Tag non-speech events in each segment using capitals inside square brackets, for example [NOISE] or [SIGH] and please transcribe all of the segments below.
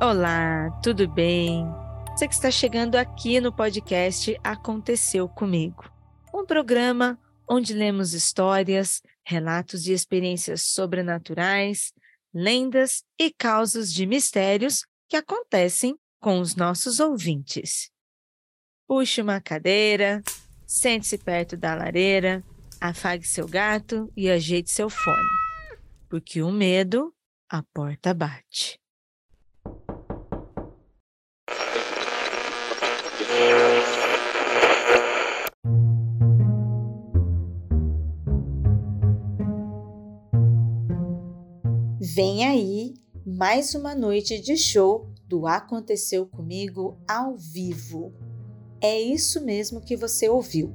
Olá, tudo bem? Você que está chegando aqui no podcast Aconteceu Comigo, um programa onde lemos histórias, relatos de experiências sobrenaturais, lendas e causos de mistérios que acontecem com os nossos ouvintes. Puxe uma cadeira, sente-se perto da lareira, afague seu gato e ajeite seu fone, porque o medo, a porta bate. Vem aí mais uma noite de show do Aconteceu Comigo ao vivo. É isso mesmo que você ouviu.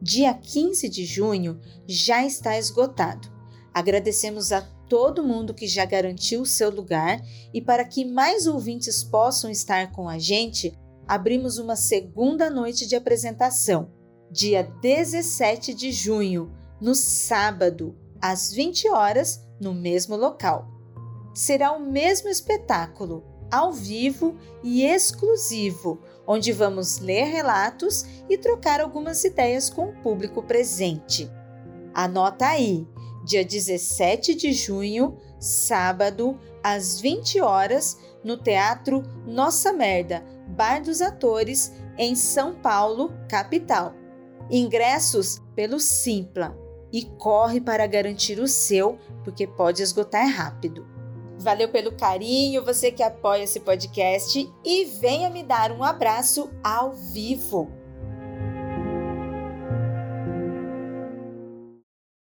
Dia 15 de junho já está esgotado. Agradecemos a todo mundo que já garantiu o seu lugar e para que mais ouvintes possam estar com a gente, abrimos uma segunda noite de apresentação, dia 17 de junho, no sábado, às 20 horas, no mesmo local. Será o mesmo espetáculo, ao vivo e exclusivo, onde vamos ler relatos e trocar algumas ideias com o público presente. Anota aí, dia 17 de junho, sábado, às 20 horas, no Teatro Nossa Merda, Bar dos Atores, em São Paulo, capital. Ingressos pelo Simpla e corre para garantir o seu, porque pode esgotar rápido. Valeu pelo carinho, você que apoia esse podcast e venha me dar um abraço ao vivo.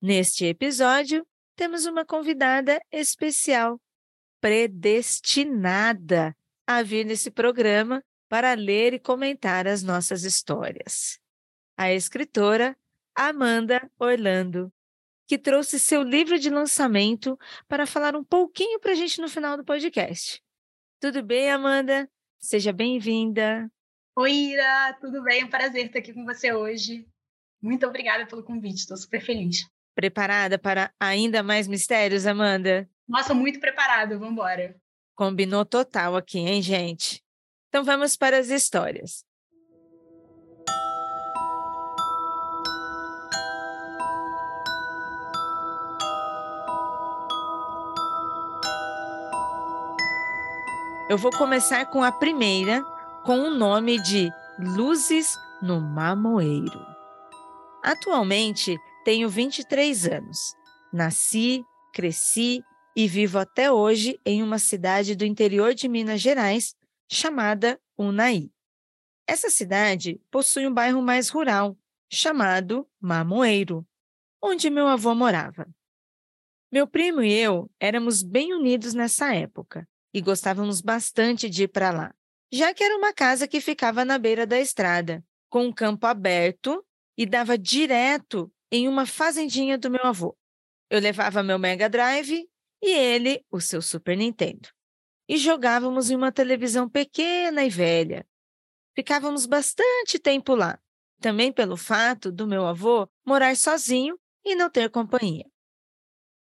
Neste episódio, temos uma convidada especial, predestinada a vir nesse programa para ler e comentar as nossas histórias. A escritora Amanda Orlando, que trouxe seu livro de lançamento para falar um pouquinho para a gente no final do podcast. Tudo bem, Amanda? Seja bem-vinda. Oi, Ira, tudo bem? É um prazer estar aqui com você hoje. Muito obrigada pelo convite, estou super feliz. Preparada para ainda mais mistérios, Amanda? Nossa, muito preparada, vamos embora. Combinou total aqui, hein, gente? Então vamos para as histórias. Eu vou começar com a primeira, com o nome de Luzes no Mamoeiro. Atualmente tenho 23 anos. Nasci, cresci e vivo até hoje em uma cidade do interior de Minas Gerais chamada Unai. Essa cidade possui um bairro mais rural, chamado Mamoeiro, onde meu avô morava. Meu primo e eu éramos bem unidos nessa época e gostávamos bastante de ir para lá, já que era uma casa que ficava na beira da estrada, com um campo aberto e dava direto em uma fazendinha do meu avô. Eu levava meu Mega Drive e ele o seu Super Nintendo e jogávamos em uma televisão pequena e velha. Ficávamos bastante tempo lá, também pelo fato do meu avô morar sozinho e não ter companhia.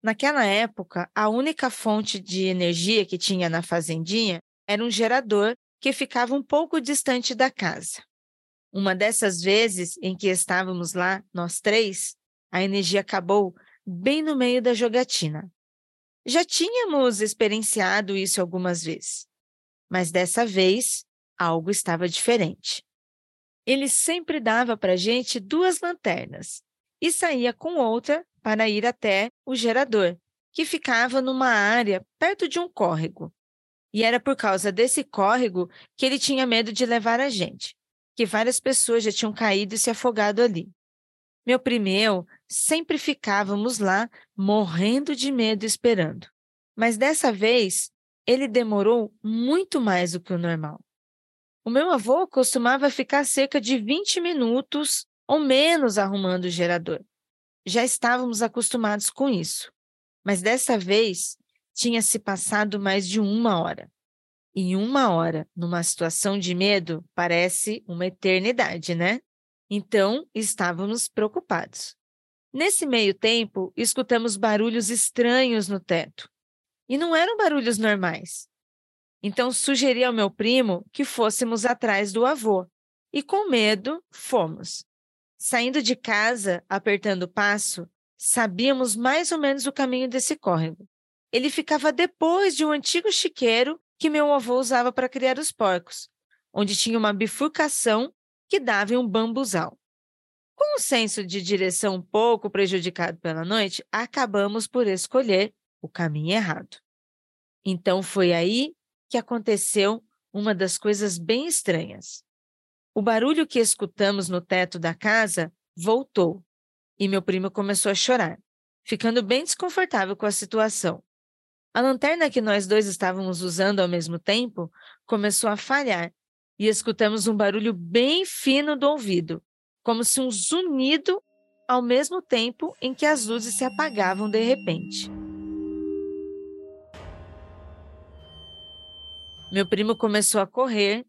Naquela época, a única fonte de energia que tinha na fazendinha era um gerador que ficava um pouco distante da casa. Uma dessas vezes em que estávamos lá, nós três, a energia acabou bem no meio da jogatina. Já tínhamos experienciado isso algumas vezes, mas dessa vez algo estava diferente. Ele sempre dava para a gente duas lanternas e saía com outra para ir até o gerador, que ficava numa área perto de um córrego. E era por causa desse córrego que ele tinha medo de levar a gente, que várias pessoas já tinham caído e se afogado ali. Meu primo sempre ficávamos lá morrendo de medo esperando. Mas dessa vez, ele demorou muito mais do que o normal. O meu avô costumava ficar cerca de 20 minutos ou menos arrumando o gerador. Já estávamos acostumados com isso. Mas dessa vez, tinha se passado mais de uma hora. E uma hora, numa situação de medo, parece uma eternidade, né? Então, estávamos preocupados. Nesse meio tempo, escutamos barulhos estranhos no teto. E não eram barulhos normais. Então sugeri ao meu primo que fôssemos atrás do avô. E com medo, fomos. Saindo de casa, apertando o passo, sabíamos mais ou menos o caminho desse córrego. Ele ficava depois de um antigo chiqueiro que meu avô usava para criar os porcos, onde tinha uma bifurcação que dava em um bambuzal. Com o senso de direção um pouco prejudicado pela noite, acabamos por escolher o caminho errado. Então foi aí que aconteceu uma das coisas bem estranhas. O barulho que escutamos no teto da casa voltou e meu primo começou a chorar, ficando bem desconfortável com a situação. A lanterna que nós dois estávamos usando ao mesmo tempo começou a falhar e escutamos um barulho bem fino do ouvido, como se um zunido ao mesmo tempo em que as luzes se apagavam de repente. Meu primo começou a correr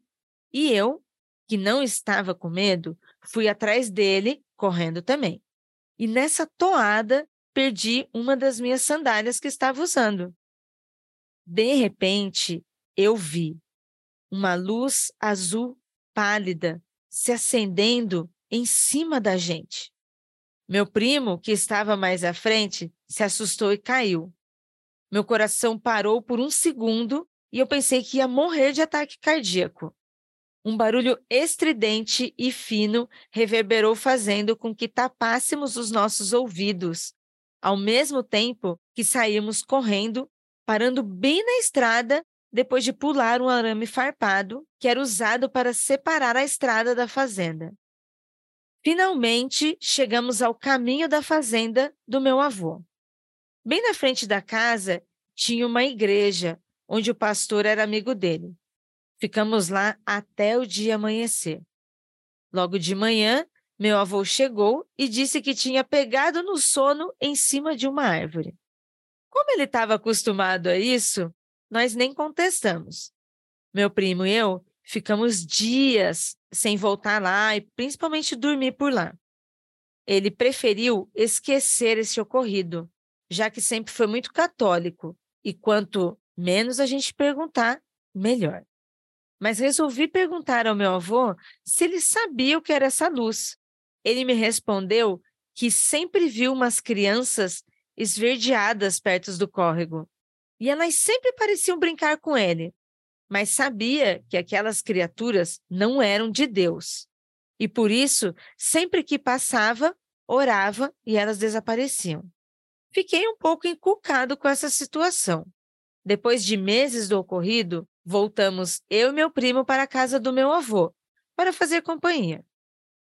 e eu, que não estava com medo, fui atrás dele, correndo também. E nessa toada, perdi uma das minhas sandálias que estava usando. De repente, eu vi uma luz azul pálida se acendendo em cima da gente. Meu primo, que estava mais à frente, se assustou e caiu. Meu coração parou por um segundo e eu pensei que ia morrer de ataque cardíaco. Um barulho estridente e fino reverberou, fazendo com que tapássemos os nossos ouvidos, ao mesmo tempo que saímos correndo parando bem na estrada depois de pular um arame farpado que era usado para separar a estrada da fazenda. Finalmente chegamos ao caminho da fazenda do meu avô. Bem na frente da casa tinha uma igreja onde o pastor era amigo dele. Ficamos lá até o dia amanhecer. Logo de manhã, meu avô chegou e disse que tinha pegado no sono em cima de uma árvore. Como ele estava acostumado a isso, nós nem contestamos. Meu primo e eu ficamos dias sem voltar lá e principalmente dormir por lá. Ele preferiu esquecer esse ocorrido, já que sempre foi muito católico e quanto menos a gente perguntar, melhor. Mas resolvi perguntar ao meu avô se ele sabia o que era essa luz. Ele me respondeu que sempre viu umas crianças esverdeadas perto do córrego, e elas sempre pareciam brincar com ele, mas sabia que aquelas criaturas não eram de Deus. E por isso, sempre que passava, orava e elas desapareciam. Fiquei um pouco encucado com essa situação. Depois de meses do ocorrido, voltamos eu e meu primo para a casa do meu avô para fazer companhia.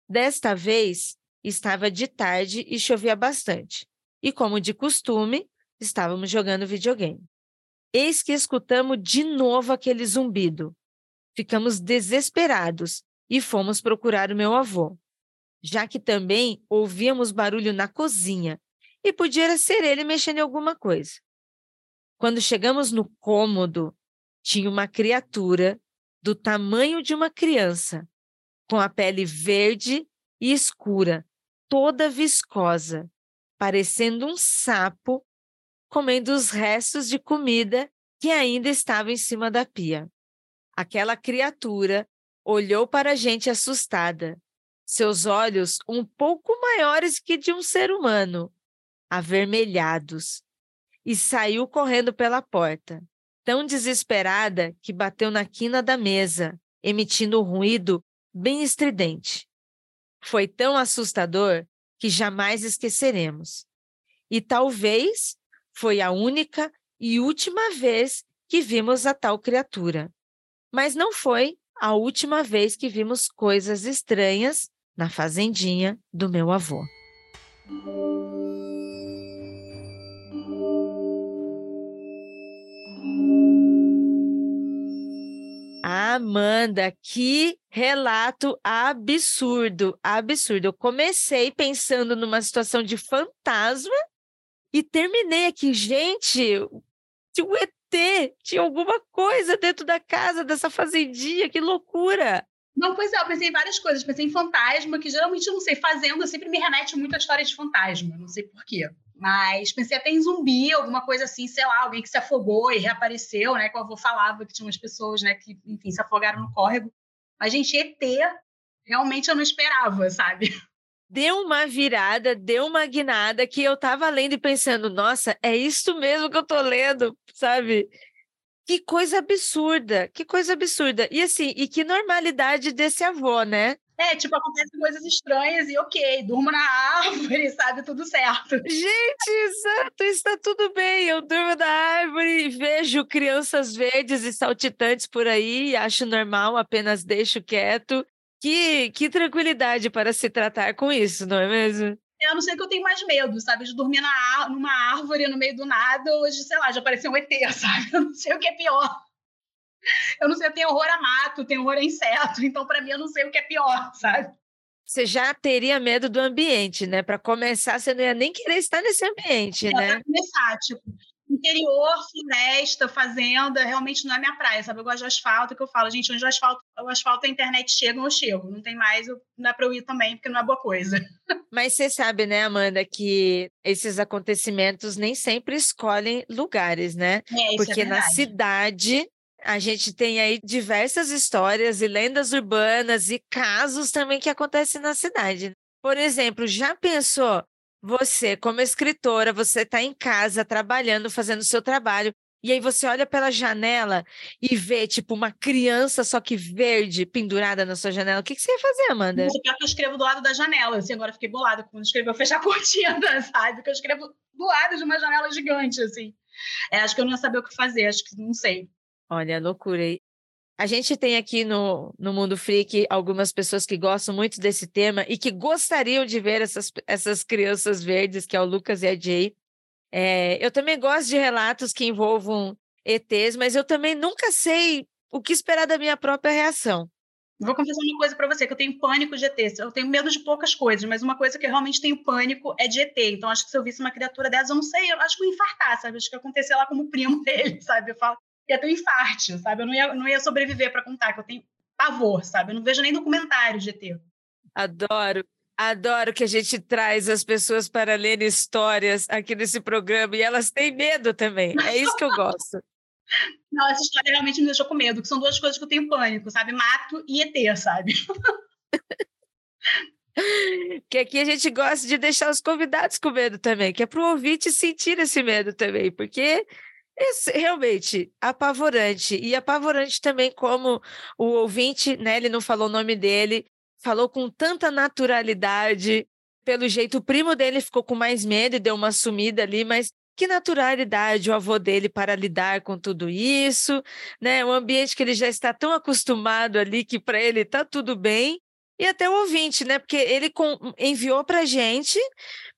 Desta vez, estava de tarde e chovia bastante e, como de costume, estávamos jogando videogame. Eis que escutamos de novo aquele zumbido. Ficamos desesperados e fomos procurar o meu avô, já que também ouvíamos barulho na cozinha e podia ser ele mexendo em alguma coisa. Quando chegamos no cômodo, tinha uma criatura do tamanho de uma criança, com a pele verde e escura, toda viscosa, parecendo um sapo, comendo os restos de comida que ainda estavam em cima da pia. Aquela criatura olhou para a gente assustada, seus olhos um pouco maiores que de um ser humano, avermelhados, e saiu correndo pela porta, tão desesperada que bateu na quina da mesa, emitindo um ruído bem estridente. Foi tão assustador que jamais esqueceremos. E talvez foi a única e última vez que vimos a tal criatura. Mas não foi a última vez que vimos coisas estranhas na fazendinha do meu avô. Amanda, que relato absurdo, absurdo. Eu comecei pensando numa situação de fantasma e terminei aqui, gente, tinha um ET, tinha alguma coisa dentro da casa dessa fazendinha, que loucura. Não, pois é, eu pensei em várias coisas. Pensei em fantasma, que geralmente, eu não sei, fazenda sempre me remete muito à história de fantasma. Não sei porquê. Mas pensei até em zumbi, alguma coisa assim, sei lá, alguém que se afogou e reapareceu, né? Que o avô falava que tinha umas pessoas, né, que, enfim, se afogaram no córrego. Mas, gente, ET, realmente eu não esperava, sabe? Deu uma virada, deu uma guinada que eu tava lendo e pensando, nossa, é isso mesmo que eu tô lendo, sabe? Que coisa absurda, que coisa absurda. E assim, e que normalidade desse avô, né? É, tipo, acontecem coisas estranhas e ok, durmo na árvore, [LAUGHS] sabe? Tudo certo. Gente, exato, está tudo bem. Eu durmo na árvore, vejo crianças verdes e saltitantes por aí, acho normal, apenas deixo quieto. Que, que tranquilidade para se tratar com isso, não é mesmo? Eu não sei que eu tenho mais medo, sabe? De dormir na, numa árvore no meio do nada, ou de, sei lá, já apareceu um ET, [LAUGHS] sabe? Eu não sei o que é pior. [LAUGHS] Eu não sei, eu tenho horror a mato, tenho horror a inseto, então para mim eu não sei o que é pior, sabe? Você já teria medo do ambiente, né? Para começar, você não ia nem querer estar nesse ambiente, é, né? Para começar, tipo, interior, floresta, fazenda, realmente não é minha praia, sabe? Eu gosto de asfalto, que eu falo, gente, onde o asfalto, o asfalto a internet chega, eu chego. Não tem mais, eu, não é para eu ir também, porque não é boa coisa. [LAUGHS] Mas você sabe, né, Amanda, que esses acontecimentos nem sempre escolhem lugares, né? É, é porque é na cidade a gente tem aí diversas histórias e lendas urbanas e casos também que acontecem na cidade. Por exemplo, já pensou você, como escritora, você está em casa trabalhando, fazendo o seu trabalho, e aí você olha pela janela e vê, tipo, uma criança só que verde pendurada na sua janela. O que, que você ia fazer, Amanda? Isso que eu escrevo do lado da janela. Assim, agora fiquei bolada quando escreveu fechar a [LAUGHS] cortina, sabe? Porque eu escrevo do lado de uma janela gigante, assim. É, acho que eu não ia saber o que fazer, acho que não sei. Olha, loucura. A gente tem aqui no, no Mundo Freak algumas pessoas que gostam muito desse tema e que gostariam de ver essas, essas crianças verdes, que é o Lucas e a Jay. É, eu também gosto de relatos que envolvam ETs, mas eu também nunca sei o que esperar da minha própria reação. Vou confessar uma coisa para você, que eu tenho pânico de ET. Eu tenho medo de poucas coisas, mas uma coisa que eu realmente tenho pânico é de ET. Então, acho que se eu visse uma criatura dessas, eu não sei, eu acho que eu infartar, sabe? Acho que ia acontecer lá como primo [LAUGHS] dele, sabe? Eu falo, ia ter um infarte, sabe? Eu não ia, não ia sobreviver para contar, que eu tenho pavor, sabe? Eu não vejo nem documentário de ET. Adoro. Adoro que a gente traz as pessoas para ler histórias aqui nesse programa e elas têm medo também. É isso que eu gosto. [LAUGHS] Não, essa história realmente me deixou com medo, que são duas coisas que eu tenho pânico, sabe? Mato e ET, sabe? [LAUGHS] que aqui a gente gosta de deixar os convidados com medo também, que é para o ouvinte sentir esse medo também, porque é realmente apavorante. E apavorante também como o ouvinte, né? Ele não falou o nome dele, falou com tanta naturalidade. Pelo jeito, o primo dele ficou com mais medo e deu uma sumida ali, mas que naturalidade o avô dele para lidar com tudo isso, né? Um ambiente que ele já está tão acostumado ali que para ele está tudo bem. E até o ouvinte, né? Porque ele com, enviou para gente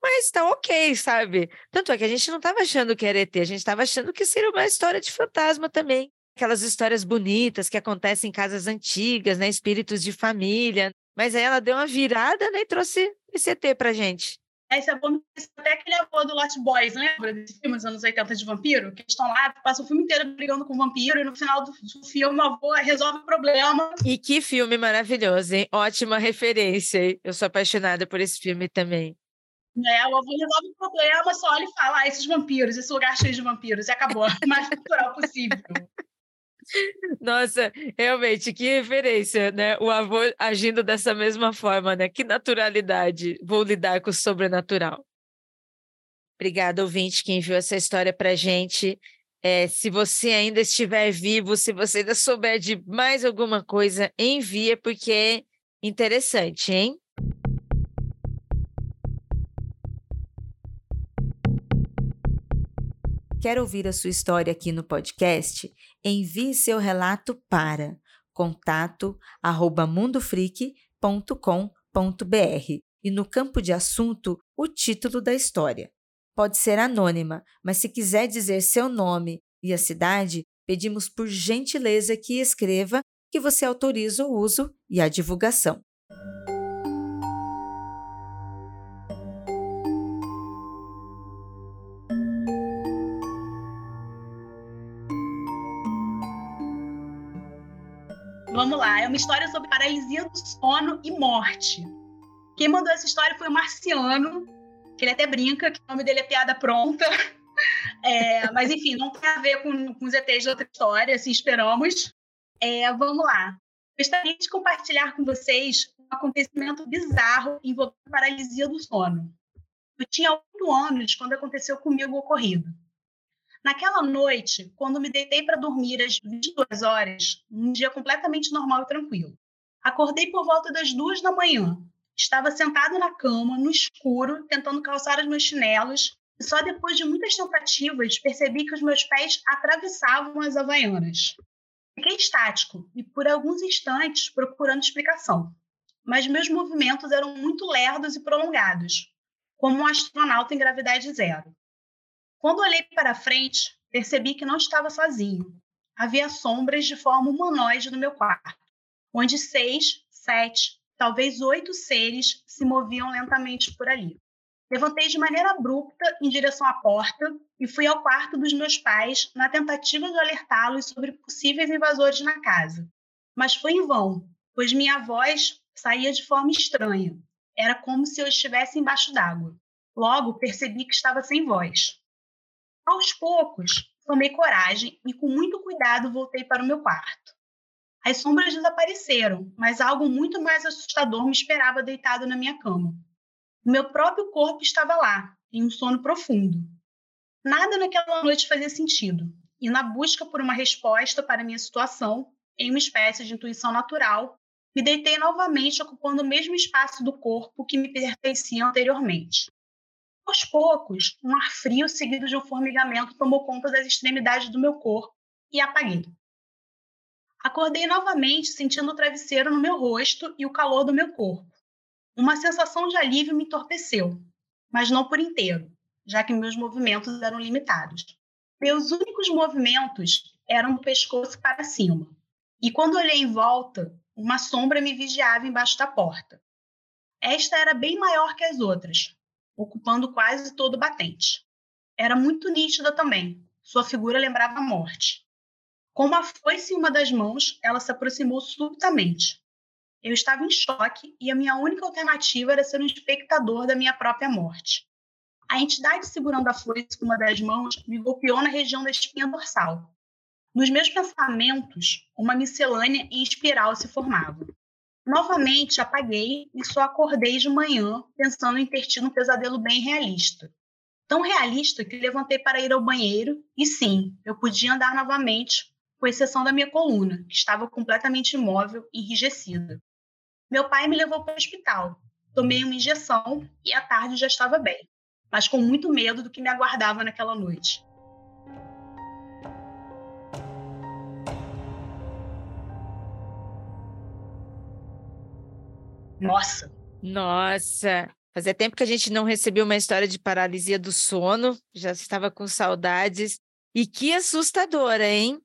mas está ok, sabe? Tanto é que a gente não estava achando que era ET, a gente estava achando que seria uma história de fantasma também. Aquelas histórias bonitas que acontecem em casas antigas, né? Espíritos de família. Mas aí ela deu uma virada né? e trouxe esse ET pra gente. Esse avô, até aquele avô do Lost Boys, lembra desse filme dos anos 80 de vampiro? Que estão lá, passam o filme inteiro brigando com o vampiro e no final do, filme o avô resolve o problema. E que filme maravilhoso, hein? Ótima referência. Eu sou apaixonada por esse filme também. É, o avô resolve o problema, só olha e fala: ah, esses vampiros, esse lugar cheio de vampiros, e acabou. O [LAUGHS] mais natural possível. Nossa, realmente, que referência, né? O avô agindo dessa mesma forma, né? Que naturalidade. Vou lidar com o sobrenatural. Obrigada, ouvinte, que enviou essa história para gente. É, se você ainda estiver vivo, se você ainda souber de mais alguma coisa, envia, porque é interessante, hein? Quer ouvir a sua história aqui no podcast? Envie seu relato para contato@mundofreak.com.br e no campo de assunto o título da história. Pode ser anônima, mas se quiser dizer seu nome e a cidade, pedimos por gentileza que escreva que você autoriza o uso e a divulgação. Vamos lá, é uma história sobre paralisia do sono e morte. Quem mandou essa história foi o Marciano. que ele até brinca que o nome dele é Piada Pronta. [LAUGHS] É, mas, enfim, não tem a ver com, com os ETs de outra história, assim esperamos. É, vamos lá. Gostaria de compartilhar com vocês um acontecimento bizarro envolvendo paralisia do sono. Eu tinha oito anos quando aconteceu comigo o ocorrido. Naquela noite, quando me deitei para dormir às 22 horas, um dia completamente normal e tranquilo, acordei por volta das duas da manhã. Estava sentado na cama, no escuro, tentando calçar os meus chinelos, e só depois de muitas tentativas percebi que os meus pés atravessavam as havaianas. Fiquei estático e, por alguns instantes, procurando explicação. Mas meus movimentos eram muito lerdos e prolongados, como um astronauta em gravidade zero. Quando olhei para frente, percebi que não estava sozinho. Havia sombras de forma humanoide no meu quarto, onde seis, sete, talvez oito seres se moviam lentamente por ali. Levantei de maneira abrupta em direção à porta e fui ao quarto dos meus pais na tentativa de alertá-los sobre possíveis invasores na casa. Mas foi em vão, pois minha voz saía de forma estranha. Era como se eu estivesse embaixo d'água. Logo percebi que estava sem voz. Aos poucos, tomei coragem e, com muito cuidado, voltei para o meu quarto. As sombras desapareceram, mas algo muito mais assustador me esperava deitado na minha cama. O meu próprio corpo estava lá, em um sono profundo. Nada naquela noite fazia sentido, e na busca por uma resposta para minha situação, em uma espécie de intuição natural, me deitei novamente ocupando o mesmo espaço do corpo que me pertencia anteriormente. Aos poucos, um ar frio seguido de um formigamento tomou conta das extremidades do meu corpo e apaguei. Acordei novamente sentindo o travesseiro no meu rosto e o calor do meu corpo. Uma sensação de alívio me entorpeceu, mas não por inteiro, já que meus movimentos eram limitados. Meus únicos movimentos eram do pescoço para cima. E quando olhei em volta, uma sombra me vigiava embaixo da porta. Esta era bem maior que as outras, ocupando quase todo o batente. Era muito nítida também. Sua figura lembrava a morte. Com uma foice em uma das mãos, ela se aproximou subitamente. Eu estava em choque e a minha única alternativa era ser um espectador da minha própria morte. A entidade segurando a foice com uma das mãos me golpeou na região da espinha dorsal. Nos meus pensamentos, uma miscelânea em espiral se formava. Novamente apaguei e só acordei de manhã pensando em ter tido um pesadelo bem realista. Tão realista que levantei para ir ao banheiro e sim, eu podia andar novamente, com exceção da minha coluna, que estava completamente imóvel e enrijecida. Meu pai me levou para o hospital. Tomei uma injeção e à tarde já estava bem, mas com muito medo do que me aguardava naquela noite. Nossa. Nossa. Fazia tempo que a gente não recebeu uma história de paralisia do sono, já estava com saudades. E que assustadora, hein?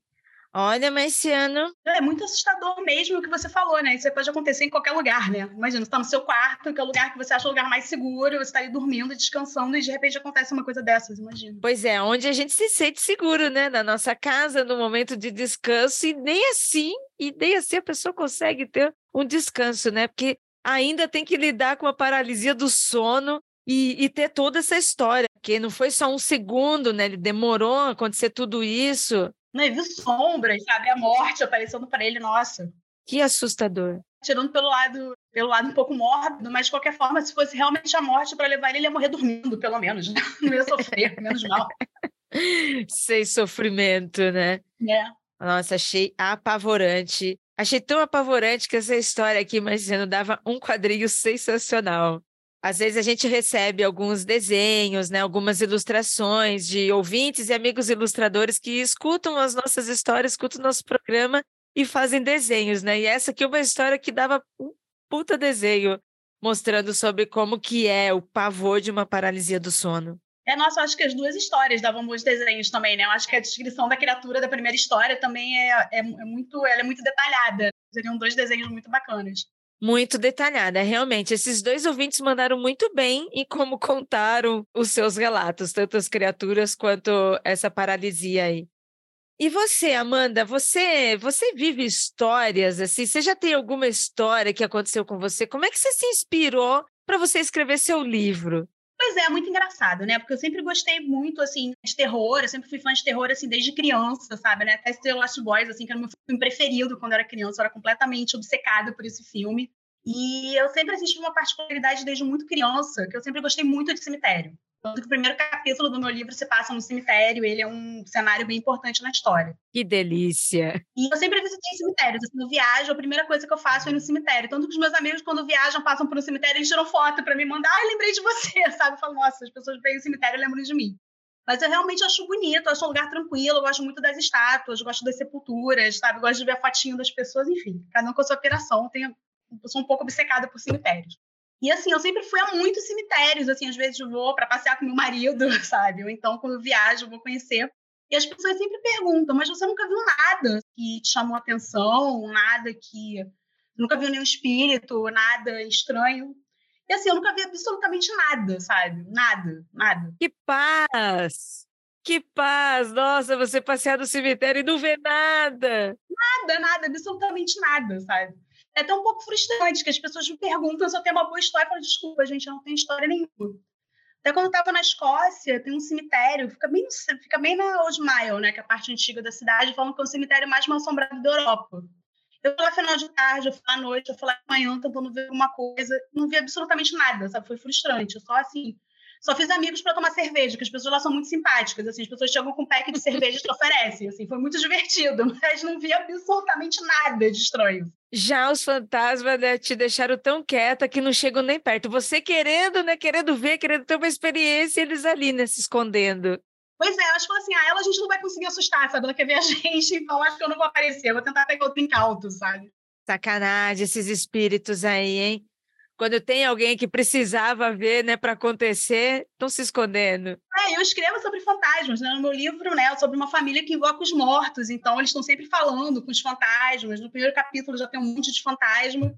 Olha, mas esse ano. É muito assustador mesmo o que você falou, né? Isso pode acontecer em qualquer lugar, né? Imagina, você está no seu quarto, que é o lugar que você acha o lugar mais seguro, você está ali dormindo, descansando, e de repente acontece uma coisa dessas, imagina. Pois é, onde a gente se sente seguro, né? Na nossa casa, no momento de descanso, e nem assim, e nem assim a pessoa consegue ter um descanso, né? Porque ainda tem que lidar com a paralisia do sono e, e, ter toda essa história, porque não foi só um segundo, né? Ele demorou a acontecer tudo isso. Não, ele viu sombras, sabe? A morte aparecendo para ele, nossa. Que assustador. Tirando pelo lado, pelo lado um pouco mórbido, mas de qualquer forma, se fosse realmente a morte para levar ele, ele ia morrer dormindo, pelo menos, né? [LAUGHS] Não ia sofrer, menos mal. [LAUGHS] Sem sofrimento, né? É. Nossa, achei apavorante. Achei tão apavorante que essa história aqui, imaginando, dava um quadrinho sensacional. Às vezes a gente recebe alguns desenhos, né, algumas ilustrações de ouvintes e amigos ilustradores que escutam as nossas histórias, escutam o nosso programa e fazem desenhos, né? E essa aqui é uma história que dava um puta desenho, mostrando sobre como que é o pavor de uma paralisia do sono. É, nossa, acho que as duas histórias davam bons desenhos também, né? Eu acho que a descrição da criatura da primeira história também é, é, é muito, ela é muito detalhada. Seriam dois desenhos muito bacanas. Muito detalhada, realmente. Esses dois ouvintes mandaram muito bem em como contaram os seus relatos, tanto as criaturas quanto essa paralisia aí. E você, Amanda, você, você vive histórias assim? Você já tem alguma história que aconteceu com você? Como é que você se inspirou para você escrever seu livro? Pois é, muito engraçado, né? Porque eu sempre gostei muito, assim, de terror, eu sempre fui fã de terror, assim, desde criança, sabe, né? Até The Last Boys, assim, que era o meu filme preferido quando eu era criança, eu era completamente obcecada por esse filme. E eu sempre assisti uma particularidade desde muito criança, que eu sempre gostei muito de cemitério. Tanto que o primeiro capítulo do meu livro se passa no cemitério, ele é um cenário bem importante na história. Que delícia! E eu sempre visitei cemitérios. Assim, eu viajo, a primeira coisa que eu faço é ir no cemitério. Tanto que os meus amigos, quando viajam, passam por um cemitério, eles tiram foto para me mandar. Ai, lembrei de você, [LAUGHS] sabe? Eu falo, nossa, as pessoas veem o cemitério e lembram de mim. Mas eu realmente acho bonito, acho um lugar tranquilo, eu gosto muito das estátuas, gosto das sepulturas, sabe? gosto de ver a fotinho das pessoas, enfim. Cada um com a sua operação. Tenho, eu sou um pouco obcecada por cemitérios. E assim, eu sempre fui a muitos cemitérios, assim, às vezes eu vou para passear com meu marido, [LAUGHS] sabe? Ou então, quando eu viajo, eu vou conhecer. E as pessoas sempre perguntam, mas você nunca viu nada que te chamou atenção, nada que. Nunca viu nenhum espírito, nada estranho. E assim, eu nunca vi absolutamente nada, sabe? Nada, nada. Que paz! Que paz! Nossa, você passear no cemitério e não vê nada! Nada, nada, absolutamente nada, sabe? É até um pouco frustrante, que as pessoas me perguntam se eu tenho uma boa história. Eu falo, desculpa, gente, eu não tenho história nenhuma. Até quando eu estava na Escócia, tem um cemitério, fica bem, fica bem na Old Mile, né, que é a parte antiga da cidade, falam que é o cemitério mais mal assombrado da Europa. Eu fui lá final de tarde, eu fui à noite, eu fui lá de manhã tentando ver alguma coisa, não vi absolutamente nada, sabe? Foi frustrante. Eu só assim, só fiz amigos para tomar cerveja, que as pessoas lá são muito simpáticas, assim, as pessoas chegam com um pack de cerveja e te oferecem, assim, foi muito divertido, [LAUGHS] mas não vi absolutamente nada de estranho. Já os fantasmas né, te deixaram tão quieta que não chegam nem perto. Você querendo, né, querendo ver, querendo ter uma experiência, eles ali, né, se escondendo. Pois é, acho que assim, ah, ela a gente não vai conseguir assustar, sabe? Ela quer ver a [LAUGHS] gente, então acho que eu não vou aparecer, vou tentar pegar outro incauto, sabe? Sacanagem esses espíritos aí, hein? Quando tem alguém que precisava ver, né, para acontecer, estão se escondendo. É, eu escrevo sobre fantasmas, né, no meu livro, né, sobre uma família que invoca os mortos, então eles estão sempre falando com os fantasmas. No primeiro capítulo já tem um monte de fantasma,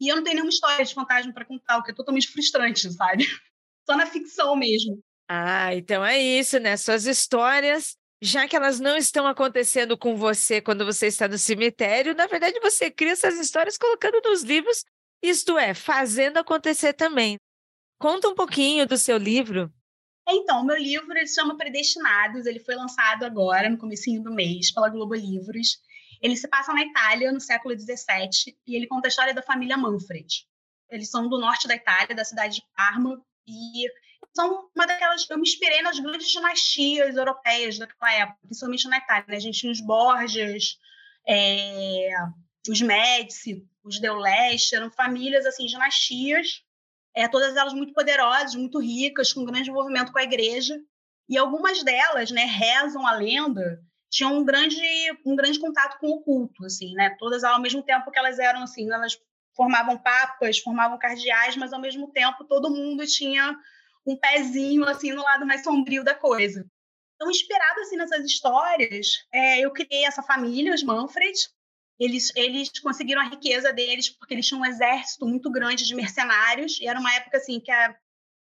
e eu não tenho nenhuma história de fantasma para contar, o que é totalmente frustrante, sabe? [LAUGHS] Só na ficção mesmo. Ah, então é isso, né? Suas histórias já que elas não estão acontecendo com você quando você está no cemitério, na verdade você cria essas histórias colocando nos livros isto é, fazendo acontecer também. Conta um pouquinho do seu livro. Então, meu livro ele chama Predestinados, ele foi lançado agora, no comecinho do mês, pela Globo Livros. Ele se passa na Itália, no século XVII, e ele conta a história da família Manfred. Eles são do norte da Itália, da cidade de Parma, e são uma daquelas... Eu me inspirei nas grandes dinastias europeias daquela época, principalmente na Itália. Né? A gente tinha os Borgias, é, os Médici, os Deuleste, eram famílias, assim, dinastias, é, todas elas muito poderosas, muito ricas, com grande envolvimento com a igreja. E algumas delas, né, rezam a lenda, tinham um grande, um grande contato com o culto, assim, né? Todas ao mesmo tempo que elas eram, assim, elas formavam papas, formavam cardeais, mas ao mesmo tempo todo mundo tinha um pezinho, assim, no lado mais sombrio da coisa. Então, inspirado, assim, nessas histórias, é, eu criei essa família, os Manfred, eles, eles conseguiram a riqueza deles porque eles tinham um exército muito grande de mercenários e era uma época assim que a,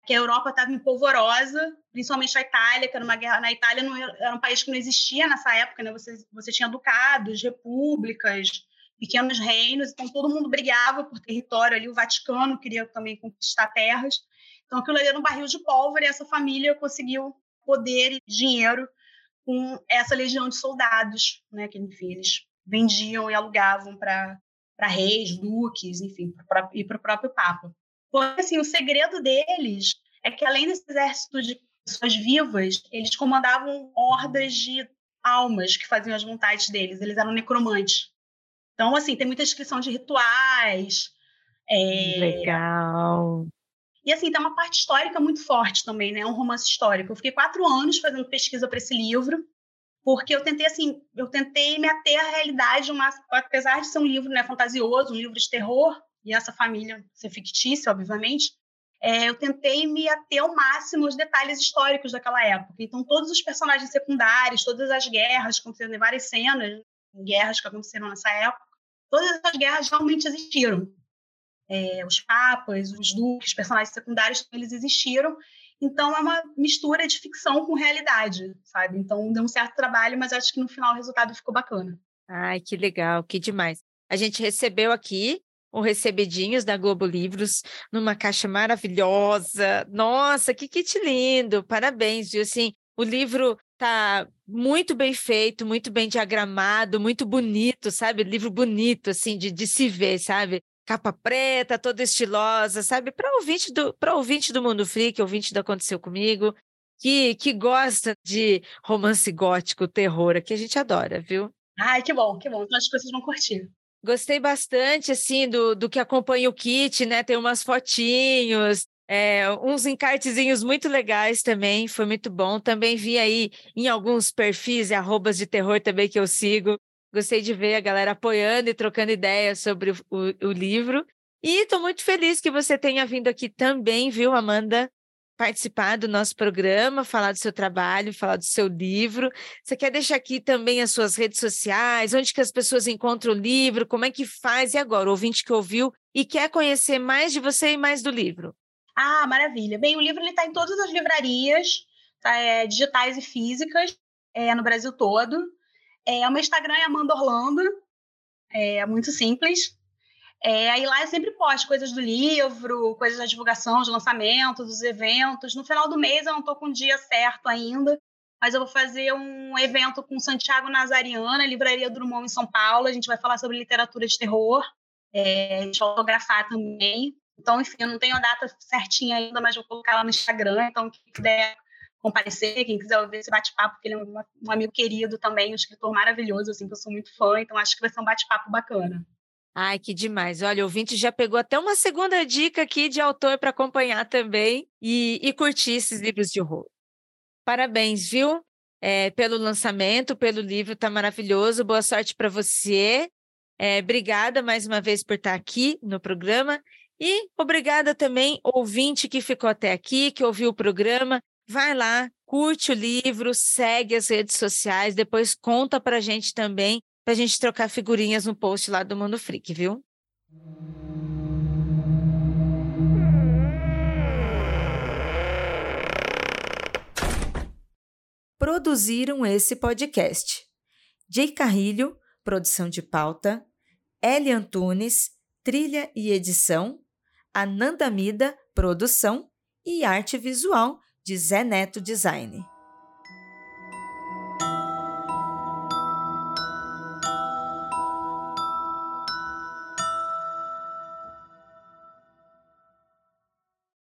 que a Europa estava empolvorosa, principalmente a Itália, que era uma guerra na Itália, não, era um país que não existia nessa época, né? Você, você tinha ducados, repúblicas, pequenos reinos, então todo mundo brigava por território ali, o Vaticano queria também conquistar terras. Então aquilo ali era um barril de pólvora e essa família conseguiu poder e dinheiro com essa legião de soldados, né? Que enfim, eles vendiam e alugavam para reis, duques, enfim, pra, e para o próprio Papa. Porque, assim, o segredo deles é que, além desse exército de pessoas vivas, eles comandavam hordas de almas que faziam as vontades deles, eles eram necromantes. Então, assim, tem muita descrição de rituais. É... Legal. E, assim, tem uma parte histórica muito forte também, né? É um romance histórico. Eu fiquei quatro anos fazendo pesquisa para esse livro porque eu tentei assim, eu tentei me ater à realidade, uma, apesar de ser um livro né, fantasioso, um livro de terror, e essa família ser fictícia, obviamente, é, eu tentei me ater ao máximo aos detalhes históricos daquela época. Então, todos os personagens secundários, todas as guerras, aconteceram em várias cenas, guerras que aconteceram nessa época, todas essas guerras realmente existiram. É, os papas, os duques, personagens secundários, eles existiram então é uma mistura de ficção com realidade, sabe? Então deu um certo trabalho, mas acho que no final o resultado ficou bacana. Ai, que legal, que demais. A gente recebeu aqui o Recebedinhos da Globo Livros, numa caixa maravilhosa. Nossa, que kit lindo! Parabéns, viu? Assim, o livro tá muito bem feito, muito bem diagramado, muito bonito, sabe? Livro bonito, assim, de, de se ver, sabe? Capa preta, toda estilosa, sabe? Para ouvinte do para ouvinte do Mundo Freak, ouvinte do Aconteceu Comigo, que, que gosta de romance gótico, terror, que a gente adora, viu? Ai, que bom, que bom. Então acho que vocês vão curtir. Gostei bastante, assim, do, do que acompanha o kit, né? Tem umas fotinhos, é, uns encartezinhos muito legais também, foi muito bom. Também vi aí em alguns perfis e arrobas de terror também que eu sigo. Gostei de ver a galera apoiando e trocando ideias sobre o, o, o livro. E estou muito feliz que você tenha vindo aqui também, viu, Amanda? participar do nosso programa, falar do seu trabalho, falar do seu livro. Você quer deixar aqui também as suas redes sociais, onde que as pessoas encontram o livro, como é que faz? E agora, o ouvinte que ouviu e quer conhecer mais de você e mais do livro? Ah, maravilha. Bem, o livro está em todas as livrarias, tá, é, digitais e físicas, é, no Brasil todo. É, o meu Instagram é Amanda Orlando, é muito simples. É, aí lá eu sempre posto coisas do livro, coisas da divulgação, de lançamento, dos eventos. No final do mês eu não estou com o dia certo ainda, mas eu vou fazer um evento com Santiago Nazariana, Livraria Drummond em São Paulo. A gente vai falar sobre literatura de terror, é, vai fotografar também. Então, enfim, eu não tenho a data certinha ainda, mas vou colocar lá no Instagram. Então, quem quiser comparecer, quem quiser ouvir esse bate-papo, porque ele é um, um amigo querido também, um escritor maravilhoso, assim, que eu sou muito fã. Então, acho que vai ser um bate-papo bacana. Ai, que demais. Olha, o ouvinte já pegou até uma segunda dica aqui de autor para acompanhar também e, e, curtir esses livros de horror. Parabéns, viu? É, pelo lançamento, pelo livro, tá maravilhoso. Boa sorte para você. É, obrigada mais uma vez por estar aqui no programa. E obrigada também, ouvinte que ficou até aqui, que ouviu o programa. Vai lá, curte o livro, segue as redes sociais, depois conta para a gente também pra gente trocar figurinhas no post lá do Mundo Freak, viu? Produziram esse podcast. Jay Carrilho, produção de pauta, Eli Antunes, trilha e edição, Ananda Mida, produção e arte visual de Zé Neto Design.